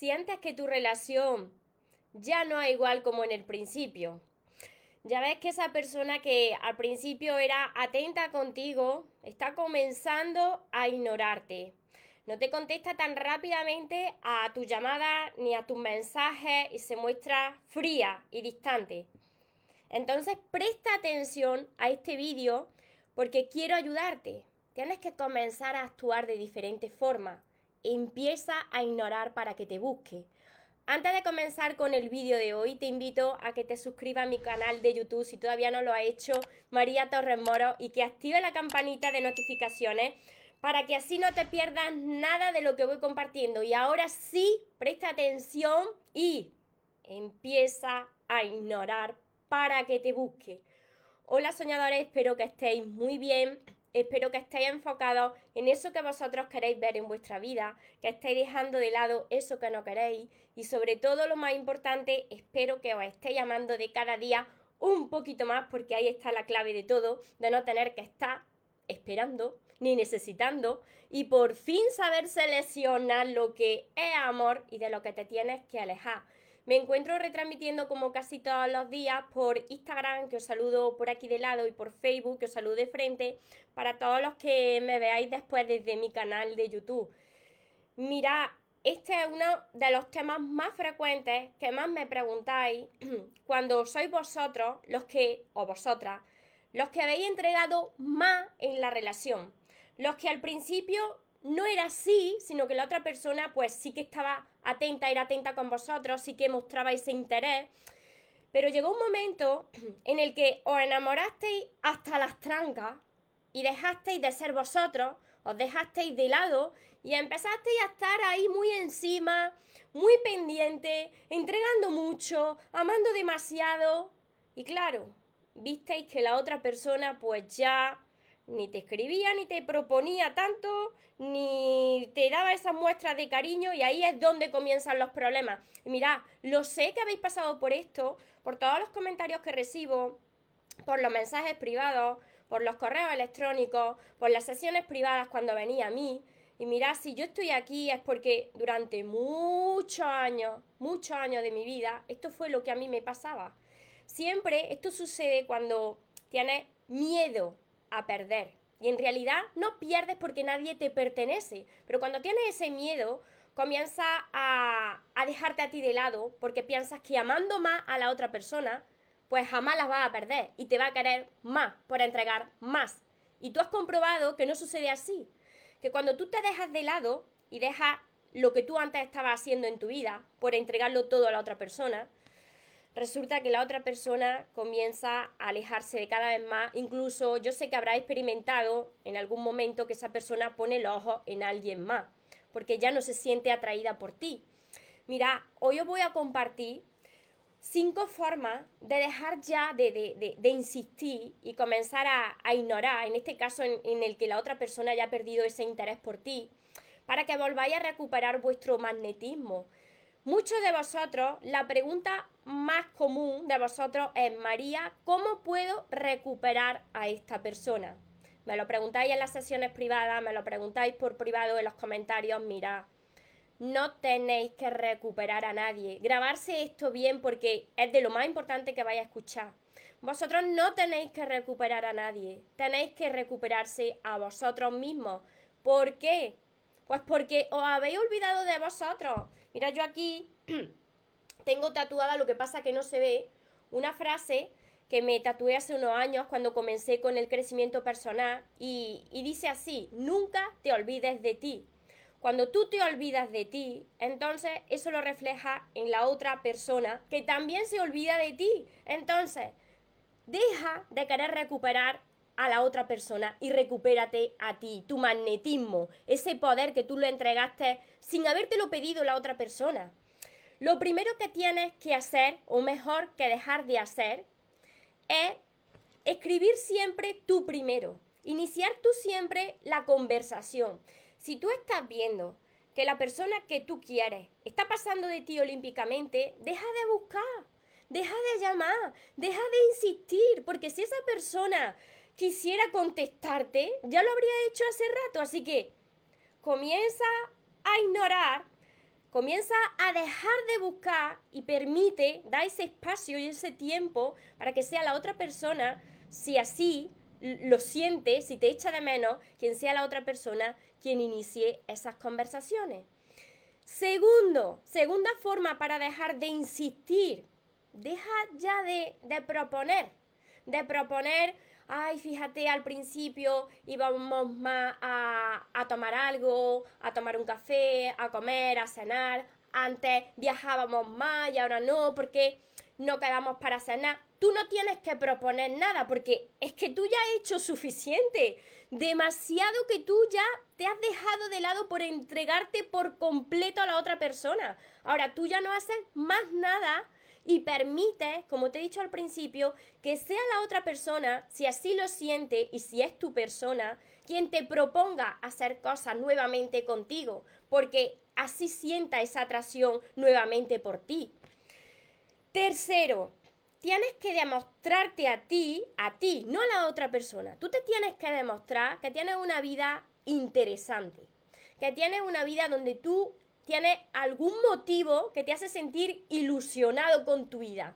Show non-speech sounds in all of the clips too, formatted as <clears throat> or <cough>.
sientes que tu relación ya no es igual como en el principio. Ya ves que esa persona que al principio era atenta contigo está comenzando a ignorarte. No te contesta tan rápidamente a tu llamada ni a tus mensajes y se muestra fría y distante. Entonces presta atención a este vídeo porque quiero ayudarte. Tienes que comenzar a actuar de diferentes formas. Empieza a ignorar para que te busque. Antes de comenzar con el vídeo de hoy, te invito a que te suscribas a mi canal de YouTube si todavía no lo ha hecho, María Torres Moro, y que active la campanita de notificaciones para que así no te pierdas nada de lo que voy compartiendo. Y ahora sí, presta atención y empieza a ignorar para que te busque. Hola soñadores, espero que estéis muy bien. Espero que estéis enfocados en eso que vosotros queréis ver en vuestra vida, que estéis dejando de lado eso que no queréis y sobre todo lo más importante, espero que os estéis llamando de cada día un poquito más porque ahí está la clave de todo, de no tener que estar esperando ni necesitando y por fin saber seleccionar lo que es amor y de lo que te tienes que alejar. Me encuentro retransmitiendo como casi todos los días por Instagram, que os saludo por aquí de lado, y por Facebook, que os saludo de frente, para todos los que me veáis después desde mi canal de YouTube. Mira, este es uno de los temas más frecuentes que más me preguntáis <clears throat> cuando sois vosotros los que, o vosotras, los que habéis entregado más en la relación. Los que al principio no era así, sino que la otra persona pues sí que estaba atenta, era atenta con vosotros, sí que mostraba ese interés. Pero llegó un momento <clears throat> en el que os enamorasteis hasta las trancas y dejasteis de ser vosotros, os dejasteis de lado y empezasteis a estar ahí muy encima, muy pendiente, entregando mucho, amando demasiado. Y claro, visteis que la otra persona pues ya ni te escribía, ni te proponía tanto, ni te daba esas muestras de cariño y ahí es donde comienzan los problemas. Y mirad, lo sé que habéis pasado por esto, por todos los comentarios que recibo, por los mensajes privados, por los correos electrónicos, por las sesiones privadas cuando venía a mí. Y mirad, si yo estoy aquí es porque durante muchos años, muchos años de mi vida, esto fue lo que a mí me pasaba. Siempre esto sucede cuando tienes miedo a perder. Y en realidad no pierdes porque nadie te pertenece. Pero cuando tienes ese miedo, comienza a, a, dejarte a ti de lado porque piensas que amando más a la otra persona, pues jamás las vas a perder y te va a querer más por entregar más. Y tú has comprobado que no sucede así. Que cuando tú te dejas de lado y dejas lo que tú antes estabas haciendo en tu vida por entregarlo todo a la otra persona, resulta que la otra persona comienza a alejarse de cada vez más. Incluso yo sé que habrá experimentado en algún momento que esa persona pone el ojo en alguien más, porque ya no se siente atraída por ti. Mira, hoy os voy a compartir cinco formas de dejar ya de, insistir y comenzar a, ignorar, en este caso en, en el que la otra persona haya perdido ese interés por ti, para que volváis a recuperar vuestro magnetismo Muchos de vosotros, la pregunta más común de vosotros es, María, ¿cómo puedo recuperar a esta persona? Me lo preguntáis en las sesiones privadas, me lo preguntáis por privado en los comentarios, mira, no tenéis que recuperar a nadie. Grabarse esto bien porque es de lo más importante que vais a escuchar. Vosotros no tenéis que recuperar a nadie, tenéis que recuperarse a vosotros mismos. ¿Por qué? Pues porque os habéis olvidado de vosotros. Mira, yo aquí <clears throat> tengo tatuada, lo que pasa que no se ve, una frase que me tatué hace unos años cuando comencé con el crecimiento personal y, y dice así, nunca te olvides de ti. Cuando tú te olvidas de ti, entonces eso lo refleja en la otra persona que también se olvida de ti. Entonces, deja de querer recuperar a la otra persona y recupérate a ti, tu magnetismo, ese poder que tú le entregaste sin habértelo pedido la otra persona. Lo primero que tienes que hacer, o mejor que dejar de hacer, es escribir siempre tú primero, iniciar tú siempre la conversación. Si tú estás viendo que la persona que tú quieres está pasando de ti olímpicamente, deja de buscar, deja de llamar, deja de insistir, porque si esa persona quisiera contestarte, ya lo habría hecho hace rato. Así que comienza a ignorar Comienza a dejar de buscar y permite, da ese espacio y ese tiempo para que sea la otra persona, si así lo siente, si te echa de menos, quien sea la otra persona quien inicie esas conversaciones. Segundo, segunda forma para dejar de insistir. Deja ya de, de proponer, de proponer ay, fíjate, al principio íbamos más a, tomar algo, a tomar un café, a comer, a cenar. Antes viajábamos más y ahora no, porque no quedamos para cenar. Tú no tienes que proponer nada, porque es que tú ya has hecho suficiente. Demasiado que tú ya te has dejado de lado por entregarte por completo a la otra persona. Ahora tú ya no haces más nada y permite, como te he dicho al principio, que sea la otra persona, si así lo siente y si es tu persona, quien te proponga hacer cosas nuevamente contigo, porque así sienta esa atracción nuevamente por ti. Tercero, tienes que demostrarte a ti, a ti, no a la otra persona. Tú te tienes que demostrar que tienes una vida interesante, que tienes una vida donde tú tiene algún motivo que te hace sentir ilusionado con tu vida.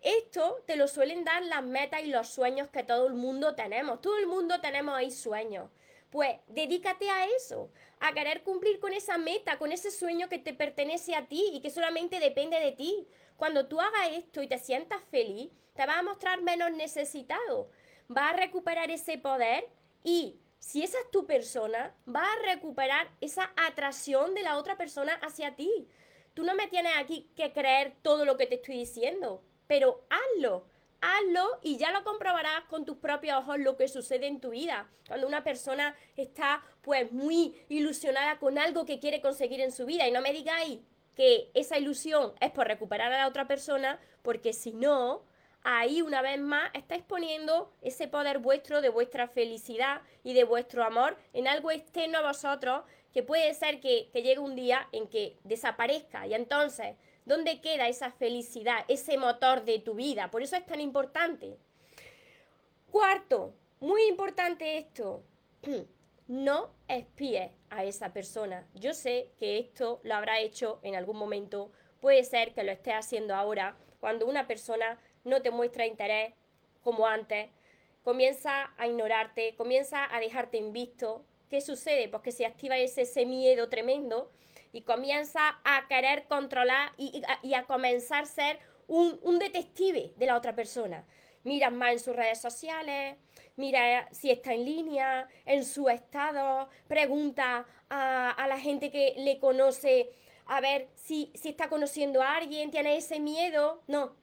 Esto te lo suelen dar las metas y los sueños que todo el mundo tenemos. Todo el mundo tenemos ahí sueños. Pues dedícate a eso, a querer cumplir con esa meta, con ese sueño que te pertenece a ti y que solamente depende de ti. Cuando tú hagas esto y te sientas feliz, te vas a mostrar menos necesitado. Vas a recuperar ese poder y si esa es tu persona, vas a recuperar esa atracción de la otra persona hacia ti. Tú no me tienes aquí que creer todo lo que te estoy diciendo, pero hazlo. Hazlo y ya lo comprobarás con tus propios ojos lo que sucede en tu vida. Cuando una persona está pues muy ilusionada con algo que quiere conseguir en su vida y no me digáis que esa ilusión es por recuperar a la otra persona, porque si no, ahí una vez más estáis poniendo ese poder vuestro de vuestra felicidad y de vuestro amor en algo externo a vosotros que puede ser que, que llegue un día en que desaparezca y entonces, ¿dónde queda esa felicidad, ese motor de tu vida? Por eso es tan importante. Cuarto, muy importante esto, <clears throat> no espíes a esa persona. Yo sé que esto lo habrá hecho en algún momento, puede ser que lo esté haciendo ahora, cuando una persona no te muestra interés como antes, comienza a ignorarte, comienza a dejarte en visto. ¿Qué sucede? Pues que se activa ese, miedo tremendo y comienza a querer controlar y, a, comenzar a ser un, detective de la otra persona. Miras más en sus redes sociales, mira si está en línea, en su estado, pregunta a, a la gente que le conoce a ver si, si está conociendo a alguien, tiene ese miedo. No,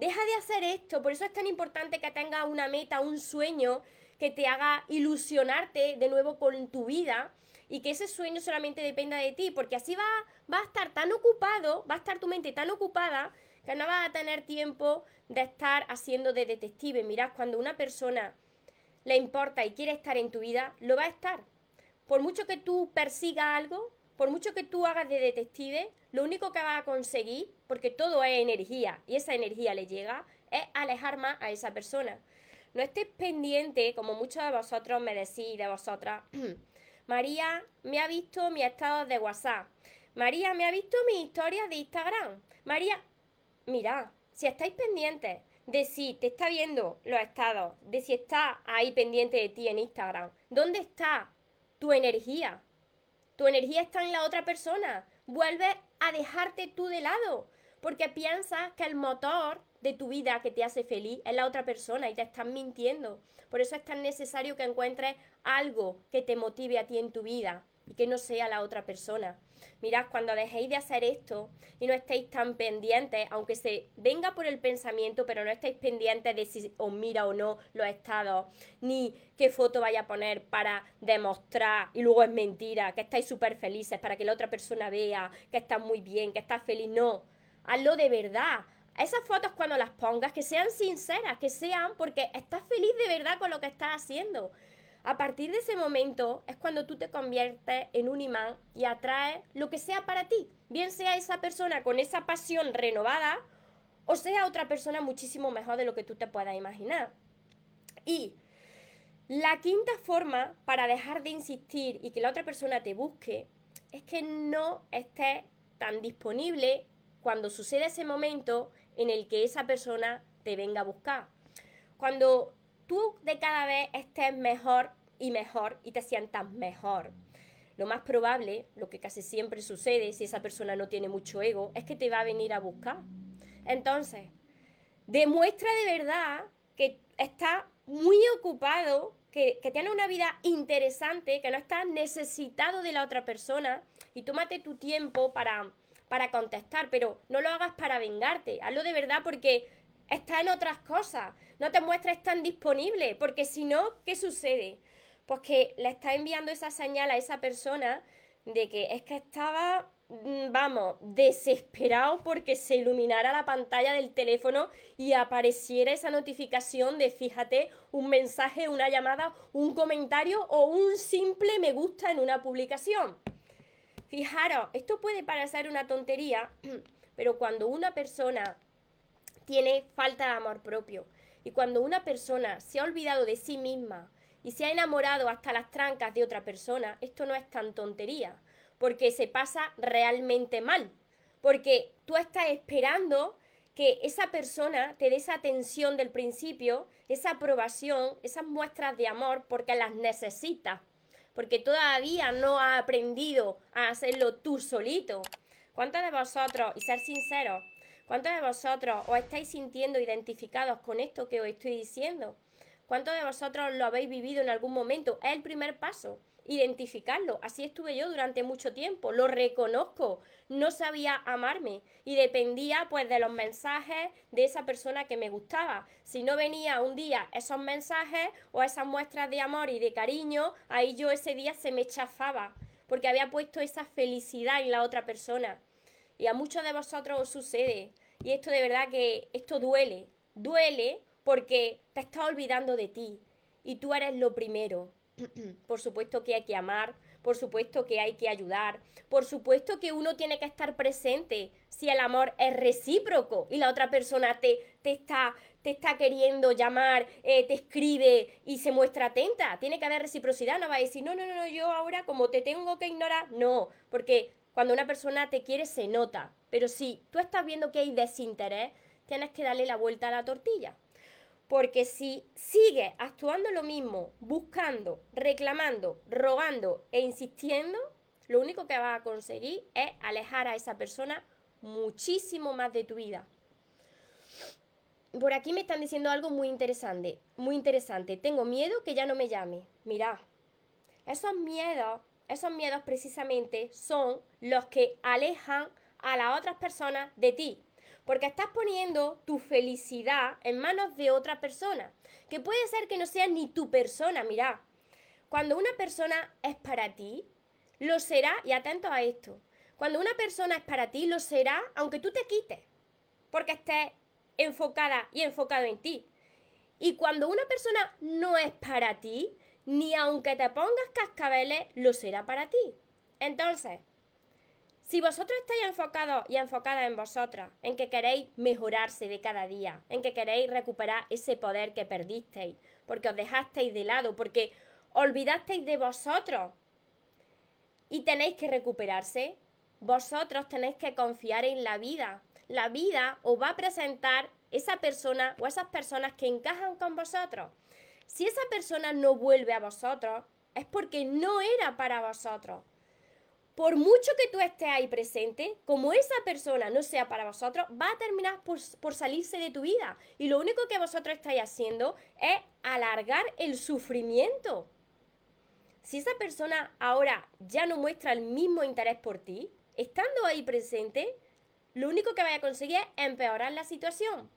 Deja de hacer esto, por eso es tan importante que tengas una meta, un sueño que te haga ilusionarte de nuevo con tu vida y que ese sueño solamente dependa de ti, porque así va, va a estar tan ocupado, va a estar tu mente tan ocupada que no vas a tener tiempo de estar haciendo de detective. Mirad, cuando una persona le importa y quiere estar en tu vida, lo va a estar. Por mucho que tú persigas algo, por mucho que tú hagas de detective, lo único que vas a conseguir, porque todo es energía y esa energía le llega, es alejar más a esa persona. No estés pendiente, como muchos de vosotros me decís, de vosotras, <clears throat> María me ha visto mi estado de WhatsApp. María me ha visto mis historias de Instagram. María, mira, si estáis pendientes de si te está viendo los estados, de si está ahí pendiente de ti en Instagram, ¿dónde está tu energía? Tu energía está en la otra persona. Vuelve a dejarte tú de lado. Porque piensas que el motor de tu vida que te hace feliz es la otra persona y te están mintiendo. Por eso es tan necesario que encuentres algo que te motive a ti en tu vida y que no sea la otra persona. Mirad, cuando dejéis de hacer esto y no estéis tan pendientes, aunque se venga por el pensamiento, pero no estéis pendientes de si os mira o no los estados, ni qué foto vaya a poner para demostrar y luego es mentira, que estáis súper felices para que la otra persona vea que estás muy bien, que estás feliz. No, hazlo de verdad. Esas fotos cuando las pongas, que sean sinceras, que sean porque estás feliz de verdad con lo que estás haciendo. A partir de ese momento es cuando tú te conviertes en un imán y atraes lo que sea para ti, bien sea esa persona con esa pasión renovada o sea otra persona muchísimo mejor de lo que tú te puedas imaginar. Y la quinta forma para dejar de insistir y que la otra persona te busque es que no estés tan disponible cuando sucede ese momento en el que esa persona te venga a buscar. Cuando tú de cada vez estés mejor y mejor y te sientas mejor. Lo más probable, lo que casi siempre sucede si esa persona no tiene mucho ego, es que te va a venir a buscar. Entonces, demuestra de verdad que está muy ocupado, que, que tiene una vida interesante, que no estás necesitado de la otra persona y tómate tu tiempo para, para contestar, pero no lo hagas para vengarte, hazlo de verdad porque está en otras cosas, no te muestres tan disponible, porque si no, ¿qué sucede? Pues que le está enviando esa señal a esa persona de que es que estaba Mm, vamos, desesperado porque se iluminara la pantalla del teléfono y apareciera esa notificación de, fíjate, un mensaje, una llamada, un comentario o un simple me gusta en una publicación. Fijaros, esto puede parecer una tontería, <clears throat> pero cuando una persona tiene falta de amor propio y cuando una persona se ha olvidado de sí misma y se ha enamorado hasta las trancas de otra persona, esto no es tan tontería porque se pasa realmente mal. Porque tú estás esperando que esa persona te dé esa atención del principio, esa aprobación, esas muestras de amor, porque las necesitas. Porque todavía no ha aprendido a hacerlo tú solito. ¿Cuántos de vosotros, y ser sinceros, cuántos de vosotros os estáis sintiendo identificados con esto que os estoy diciendo? ¿Cuántos de vosotros lo habéis vivido en algún momento? Es el primer paso identificarlo. Así estuve yo durante mucho tiempo, lo reconozco, no sabía amarme y dependía pues de los mensajes de esa persona que me gustaba. Si no venía un día esos mensajes o esas muestras de amor y de cariño, ahí yo ese día se me chafaba porque había puesto esa felicidad en la otra persona. Y a muchos de vosotros os sucede. Y esto de verdad que esto duele, duele porque te estás olvidando de ti y tú eres lo primero. <clears throat> por supuesto que hay que amar, por supuesto que hay que ayudar, por supuesto que uno tiene que estar presente si el amor es recíproco y la otra persona te, te, está, te está queriendo llamar, eh, te escribe y se muestra atenta. Tiene que haber reciprocidad, no va a decir, no, no, no, yo ahora como te tengo que ignorar, no, porque cuando una persona te quiere se nota, pero si tú estás viendo que hay desinterés, tienes que darle la vuelta a la tortilla. Porque si sigue actuando lo mismo, buscando, reclamando, rogando e insistiendo, lo único que vas a conseguir es alejar a esa persona muchísimo más de tu vida. Por aquí me están diciendo algo muy interesante, muy interesante. Tengo miedo que ya no me llame. Mira, esos miedos, esos miedos precisamente son los que alejan a las otras personas de ti. Porque estás poniendo tu felicidad en manos de otra persona. Que puede ser que no sea ni tu persona, mira. Cuando una persona es para ti, lo será, y atento a esto, cuando una persona es para ti, lo será aunque tú te quites, porque estés enfocada y enfocado en ti. Y cuando una persona no es para ti, ni aunque te pongas cascabeles, lo será para ti. Entonces, si vosotros estáis enfocados y enfocadas en vosotras, en que queréis mejorarse de cada día, en que queréis recuperar ese poder que perdisteis, porque os dejasteis de lado, porque olvidasteis de vosotros y tenéis que recuperarse, vosotros tenéis que confiar en la vida. La vida os va a presentar esa persona o esas personas que encajan con vosotros. Si esa persona no vuelve a vosotros, es porque no era para vosotros por mucho que tú estés ahí presente, como esa persona no sea para vosotros, va a terminar por, salirse de tu vida. Y lo único que vosotros estáis haciendo es alargar el sufrimiento. Si esa persona ahora ya no muestra el mismo interés por ti, estando ahí presente, lo único que vaya a conseguir es empeorar la situación.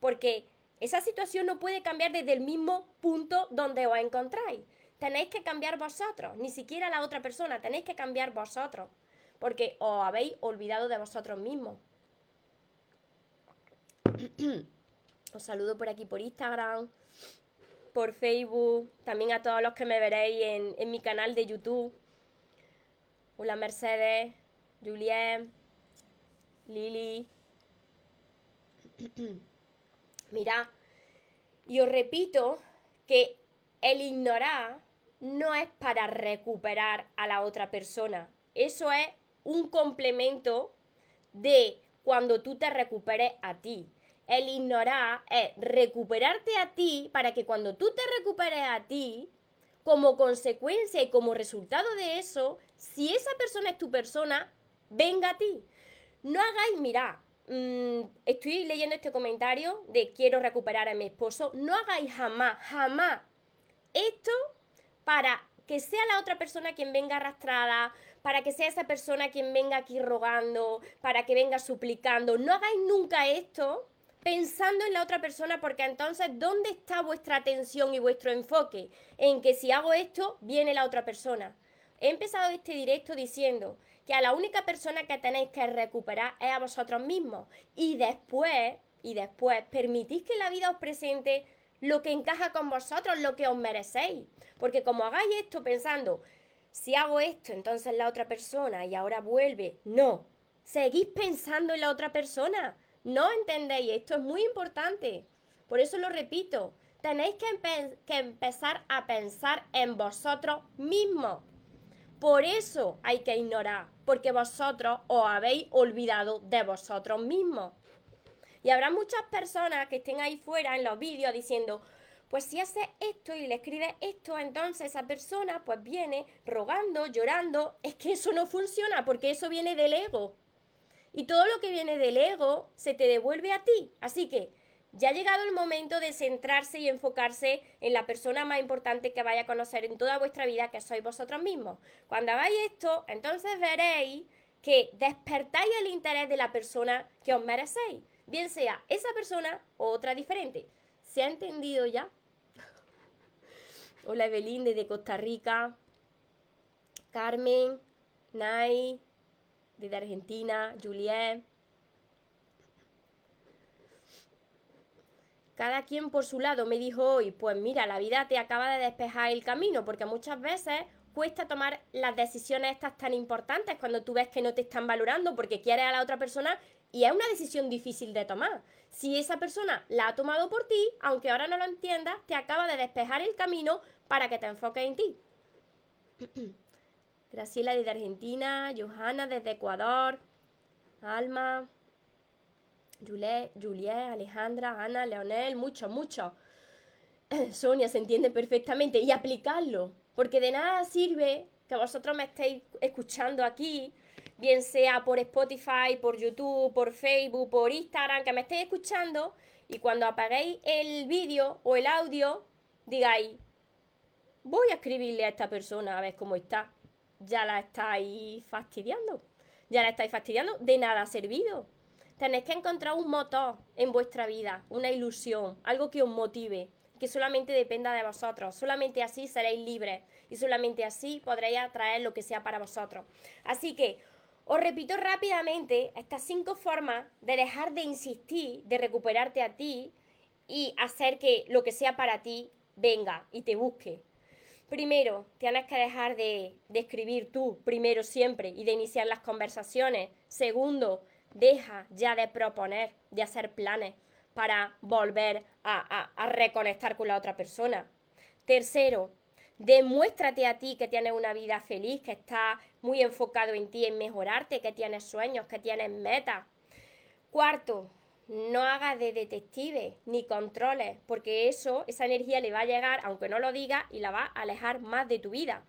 Porque esa situación no puede cambiar desde el mismo punto donde os encontráis tenéis que cambiar vosotros, ni siquiera la otra persona, tenéis que cambiar vosotros, porque os habéis olvidado de vosotros mismos. <clears throat> os saludo por aquí por Instagram, por Facebook, también a todos los que me veréis en, en mi canal de YouTube. Hola Mercedes, Julien, Lili. <clears throat> Mira, y os repito que el ignorar no es para recuperar a la otra persona. Eso es un complemento de cuando tú te recuperes a ti. El ignorar es recuperarte a ti para que cuando tú te recuperes a ti, como consecuencia y como resultado de eso, si esa persona es tu persona, venga a ti. No hagáis, mira, mm, estoy leyendo este comentario de quiero recuperar a mi esposo, no hagáis jamás, jamás esto para que sea la otra persona quien venga arrastrada, para que sea esa persona quien venga aquí rogando, para que venga suplicando. No hagáis nunca esto pensando en la otra persona porque entonces ¿dónde está vuestra atención y vuestro enfoque? En que si hago esto, viene la otra persona. He empezado este directo diciendo que a la única persona que tenéis que recuperar es a vosotros mismos y después, y después permitís que la vida os presente lo que encaja con vosotros, lo que os merecéis. Porque como hagáis esto pensando, si hago esto, entonces la otra persona y ahora vuelve, no, seguís pensando en la otra persona. No entendéis, esto es muy importante. Por eso lo repito, tenéis que, que empezar a pensar en vosotros mismos. Por eso hay que ignorar, porque vosotros os habéis olvidado de vosotros mismos. Y habrá muchas personas que estén ahí fuera en los vídeos diciendo, pues si hace esto y le escribe esto, entonces esa persona pues viene rogando, llorando. Es que eso no funciona porque eso viene del ego. Y todo lo que viene del ego se te devuelve a ti. Así que ya ha llegado el momento de centrarse y enfocarse en la persona más importante que vaya a conocer en toda vuestra vida, que sois vosotros mismos. Cuando hagáis esto, entonces veréis que despertáis el interés de la persona que os merecéis, bien sea esa persona o otra diferente. ¿Se ha entendido ya? Hola Evelyn desde Costa Rica. Carmen, Nay, desde Argentina, Juliet. Cada quien por su lado me dijo hoy, pues mira, la vida te acaba de despejar el camino, porque muchas veces cuesta tomar las decisiones estas tan importantes cuando tú ves que no te están valorando porque quieres a la otra persona y es una decisión difícil de tomar. Si esa persona la ha tomado por ti, aunque ahora no lo entiendas, te acaba de despejar el camino para que te enfoques en ti. <clears throat> Graciela desde Argentina, Johanna desde Ecuador, Alma, Juliet, Juliet, Alejandra, Ana, Leonel, mucho, mucho. <clears throat> Sonia se entiende perfectamente y aplicarlo, porque de nada sirve que vosotros me estéis escuchando aquí bien sea por Spotify, por YouTube, por Facebook, por Instagram, que me estéis escuchando y cuando apaguéis el vídeo o el audio, digáis, voy a escribirle a esta persona a ver cómo está. Ya la estáis fastidiando. Ya la estáis fastidiando. De nada ha servido. Tenéis que encontrar un motor en vuestra vida, una ilusión, algo que os motive, que solamente dependa de vosotros. Solamente así seréis libres y solamente así podréis atraer lo que sea para vosotros. Así que os repito rápidamente estas cinco formas de dejar de insistir, de recuperarte a ti y hacer que lo que sea para ti venga y te busque. Primero, tienes que dejar de, escribir tú, primero siempre, y de iniciar las conversaciones. Segundo, deja ya de proponer, de hacer planes para volver a, reconectar con la otra persona. Tercero, Demuéstrate a ti que tienes una vida feliz, que estás muy enfocado en ti, en mejorarte, que tienes sueños, que tienes metas. Cuarto, no hagas de detective ni controles, porque eso, esa energía le va a llegar, aunque no lo diga, y la va a alejar más de tu vida.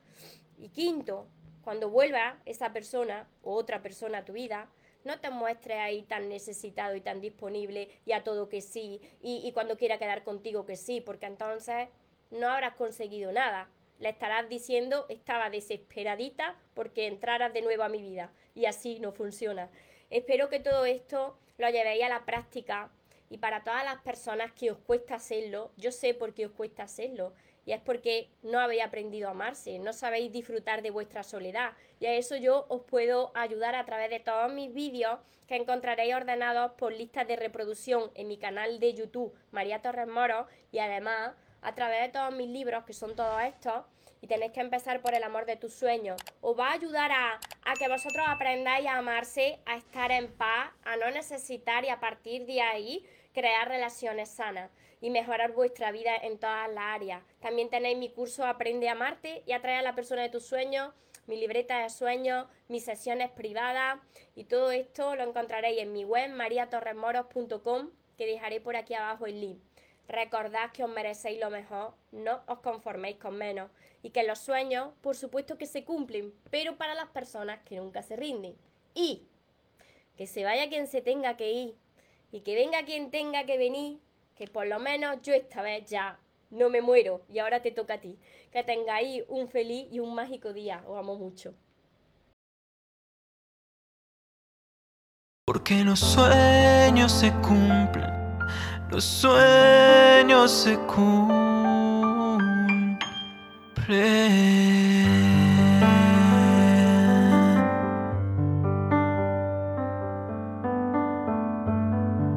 Y quinto, cuando vuelva esa persona o otra persona a tu vida, no te muestres ahí tan necesitado y tan disponible y a todo que sí, y, cuando quiera quedar contigo que sí, porque entonces no habrás conseguido nada. Le estarás diciendo estaba desesperadita porque entraras de nuevo a mi vida. Y así no funciona. Espero que todo esto lo llevéis a la práctica. Y para todas las personas que os cuesta hacerlo, yo sé por qué os cuesta hacerlo y es porque no habéis aprendido a amarse, no sabéis disfrutar de vuestra soledad y a eso yo os puedo ayudar a través de todos mis vídeos que encontraréis ordenados por listas de reproducción en mi canal de YouTube María Torres Moro y además a través de todos mis libros, que son todos estos, y tenéis que empezar por el amor de tus sueños. Os va a ayudar a, a, que vosotros aprendáis a amarse, a estar en paz, a no necesitar y a partir de ahí crear relaciones sanas y mejorar vuestra vida en todas las áreas. También tenéis mi curso Aprende a amarte y atraer a la persona de tus sueños mi libreta de sueños, mis sesiones privadas y todo esto lo encontraréis en mi web mariatorremoros.com que dejaré por aquí abajo el link. Recordad que os merecéis lo mejor, no os conforméis con menos y que los sueños, por supuesto que se cumplen, pero para las personas que nunca se rinden. Y que se vaya quien se tenga que ir y que venga quien tenga que venir, que por lo menos yo esta vez ya no me muero y ahora te toca a ti. Que tengáis un feliz y un mágico día. Os amo mucho. Porque los sueños se cumplen, los sueños se cumplen.